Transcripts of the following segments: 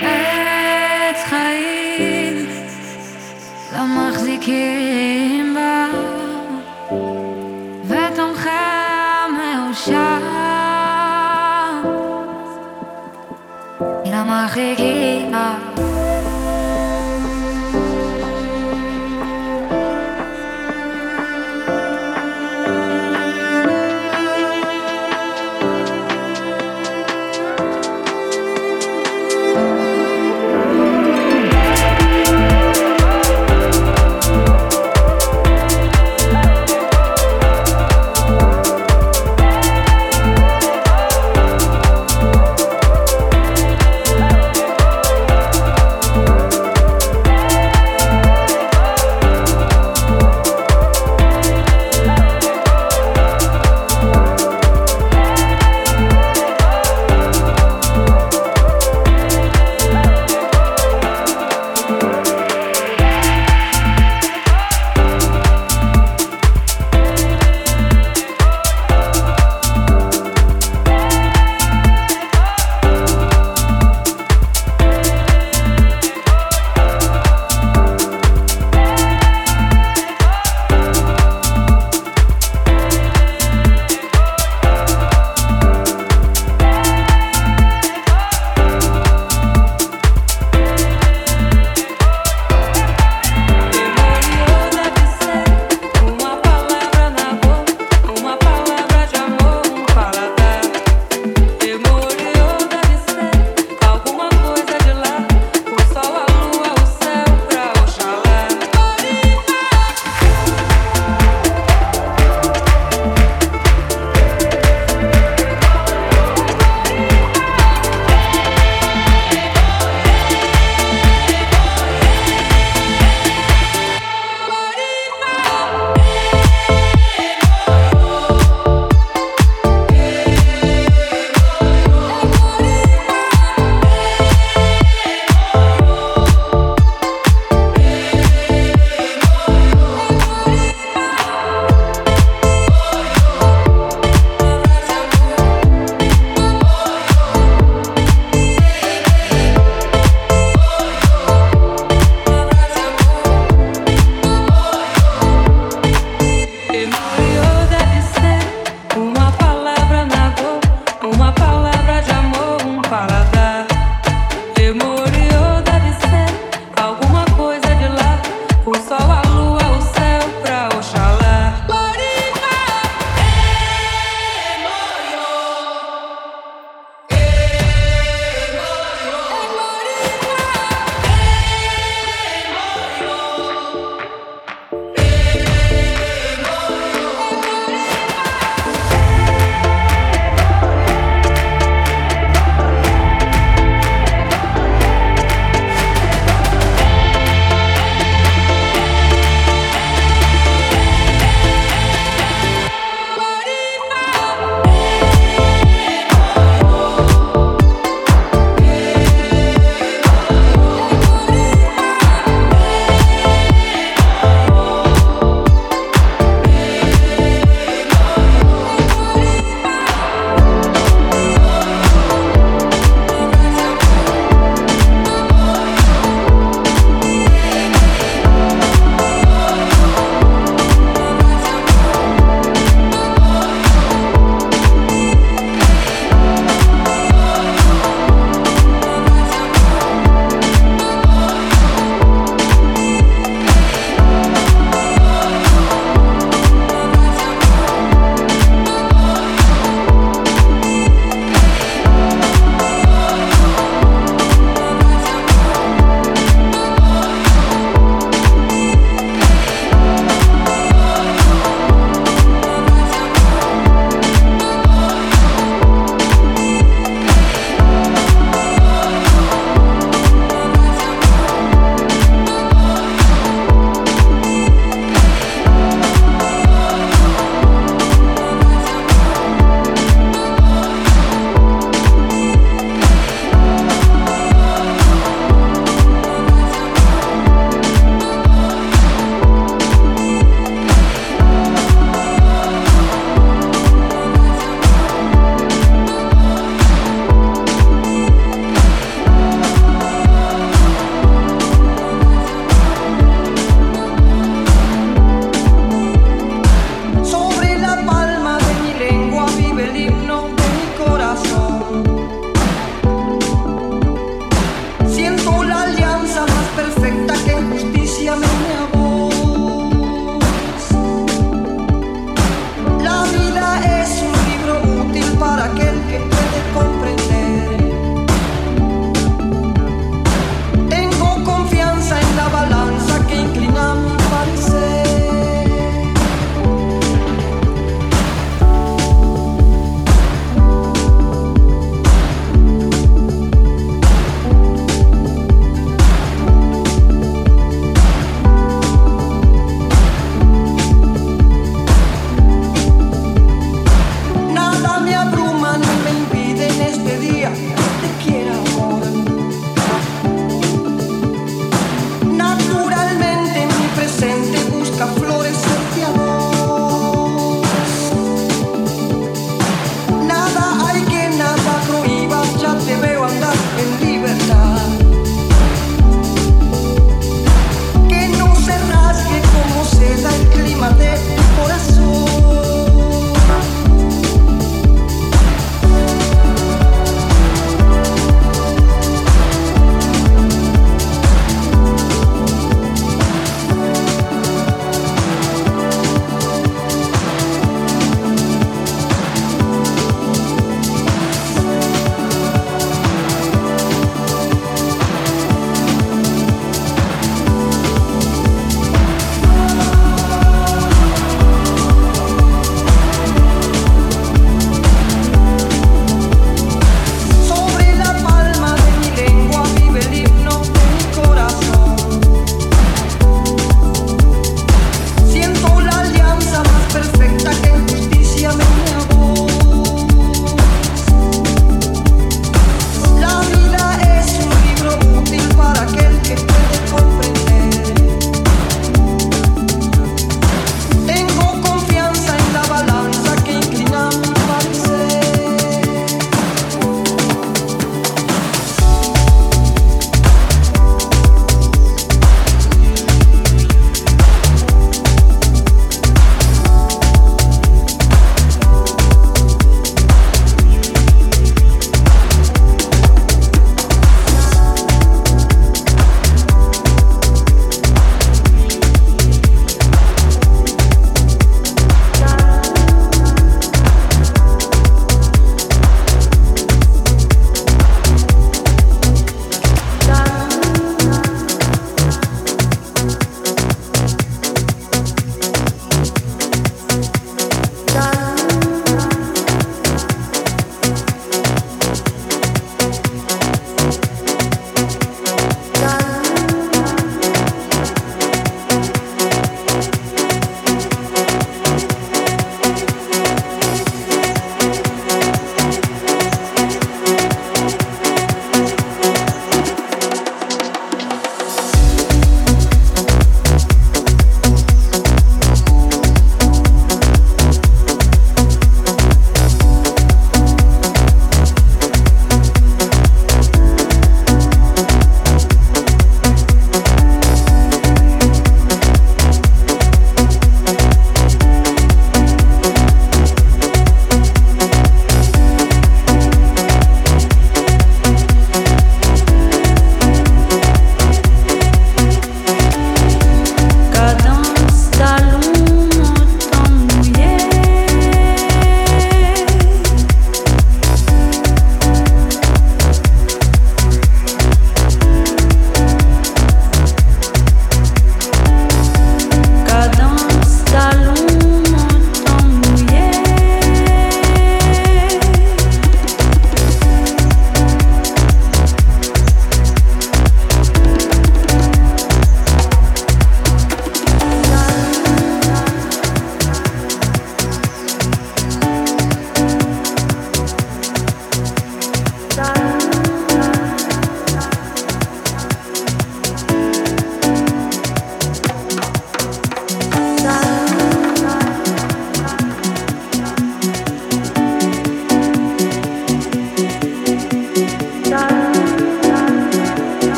עץ חיים לא מחזיקים בה ותומכה מאושר היא לא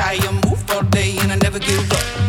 tired, move all day, and I never give up.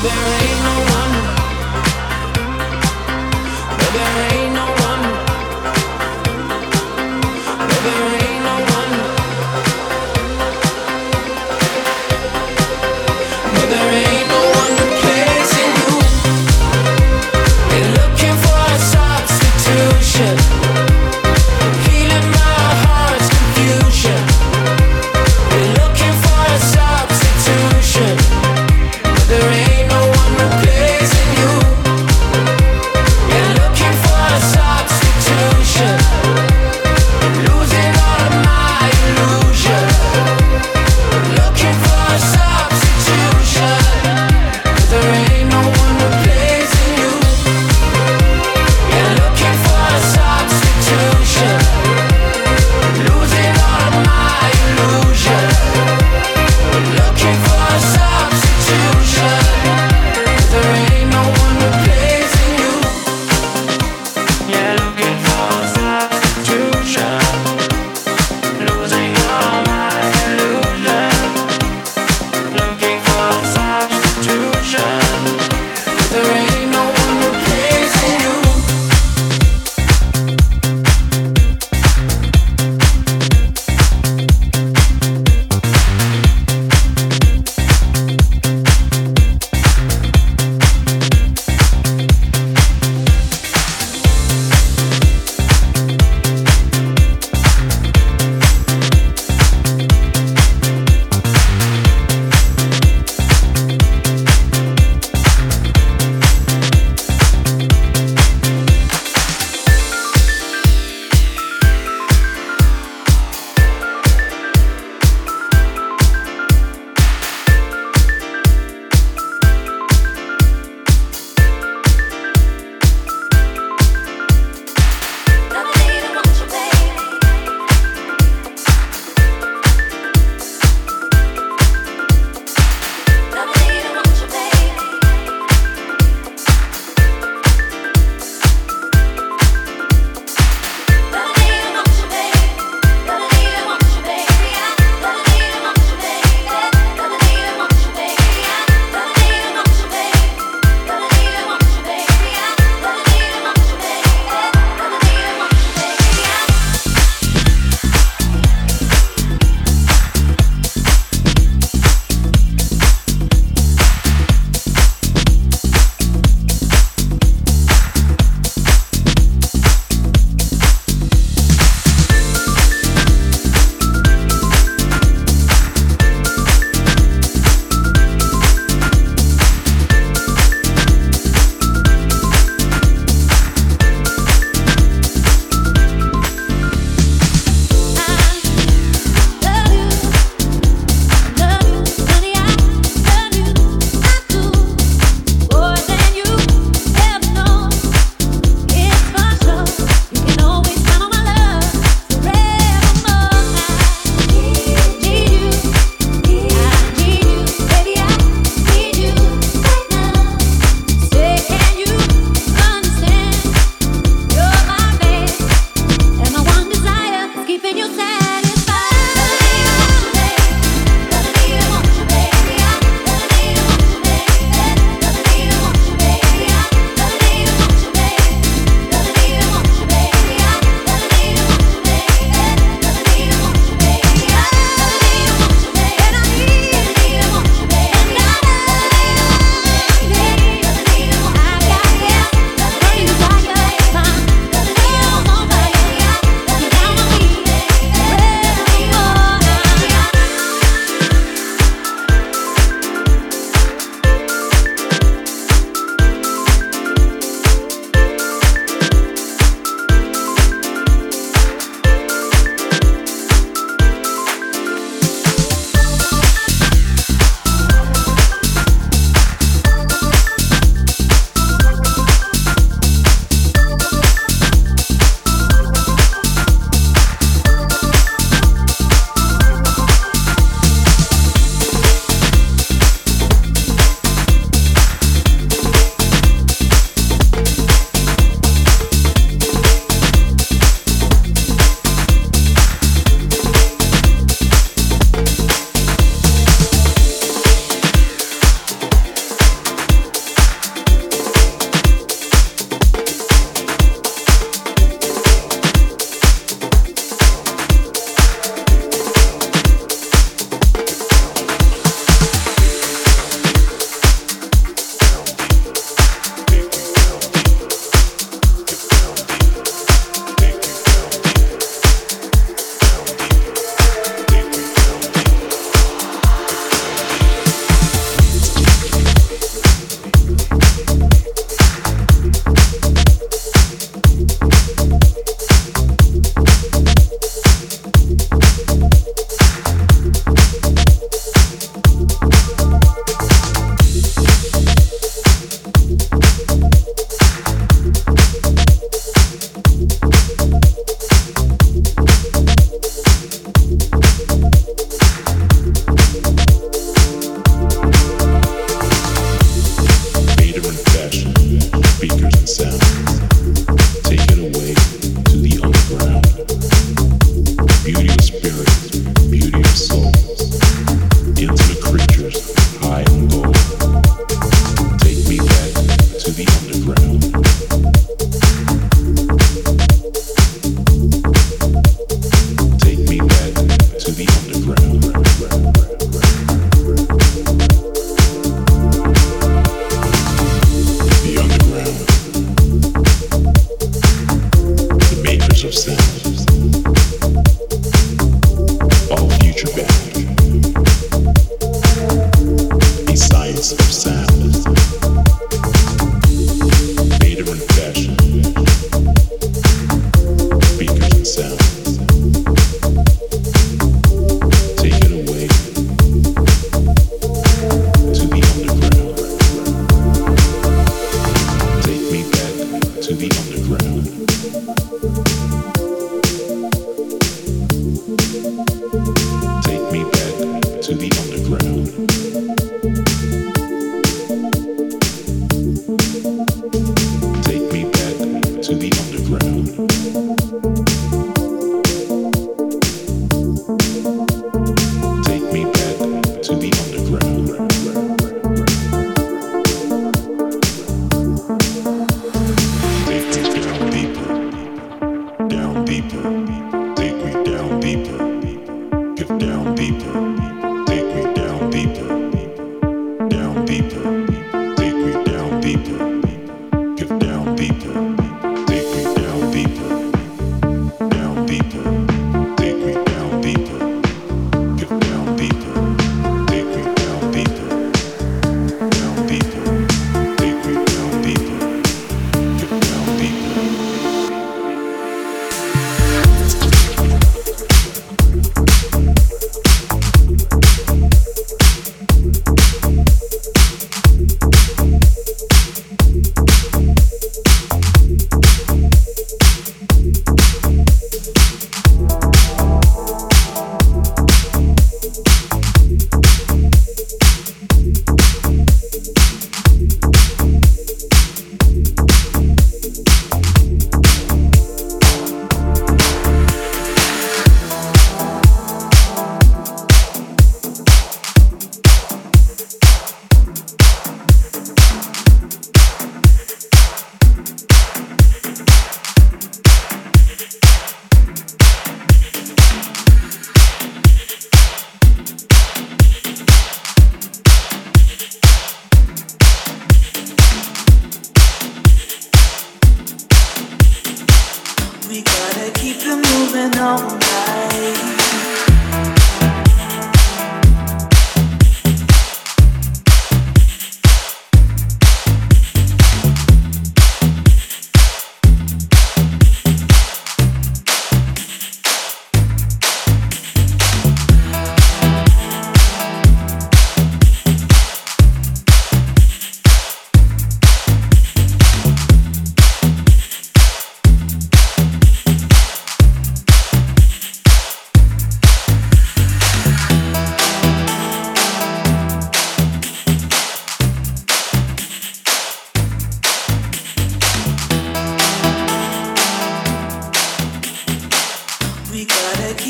strawberry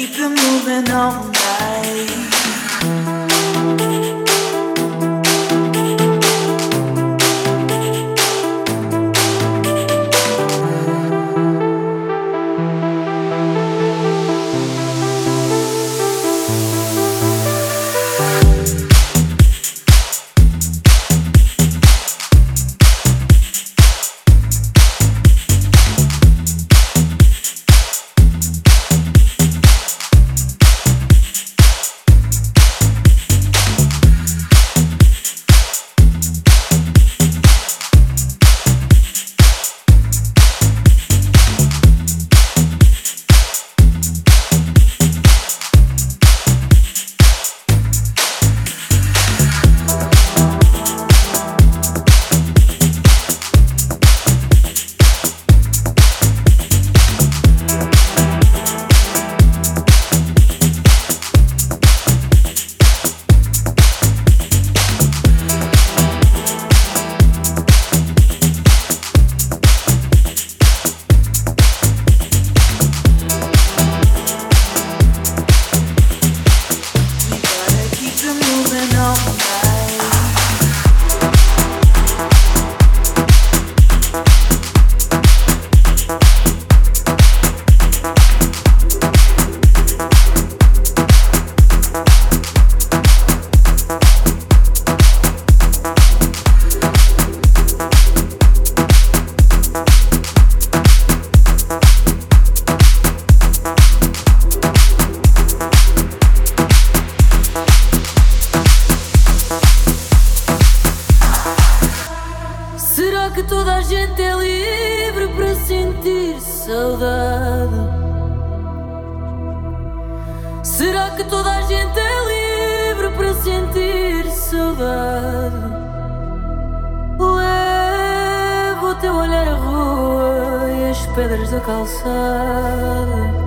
keep it moving all night. Toda a gente é livre para sentir saudade. Será que toda a gente é livre para sentir saudade? Leva o teu olhar à rua e as pedras da calçada.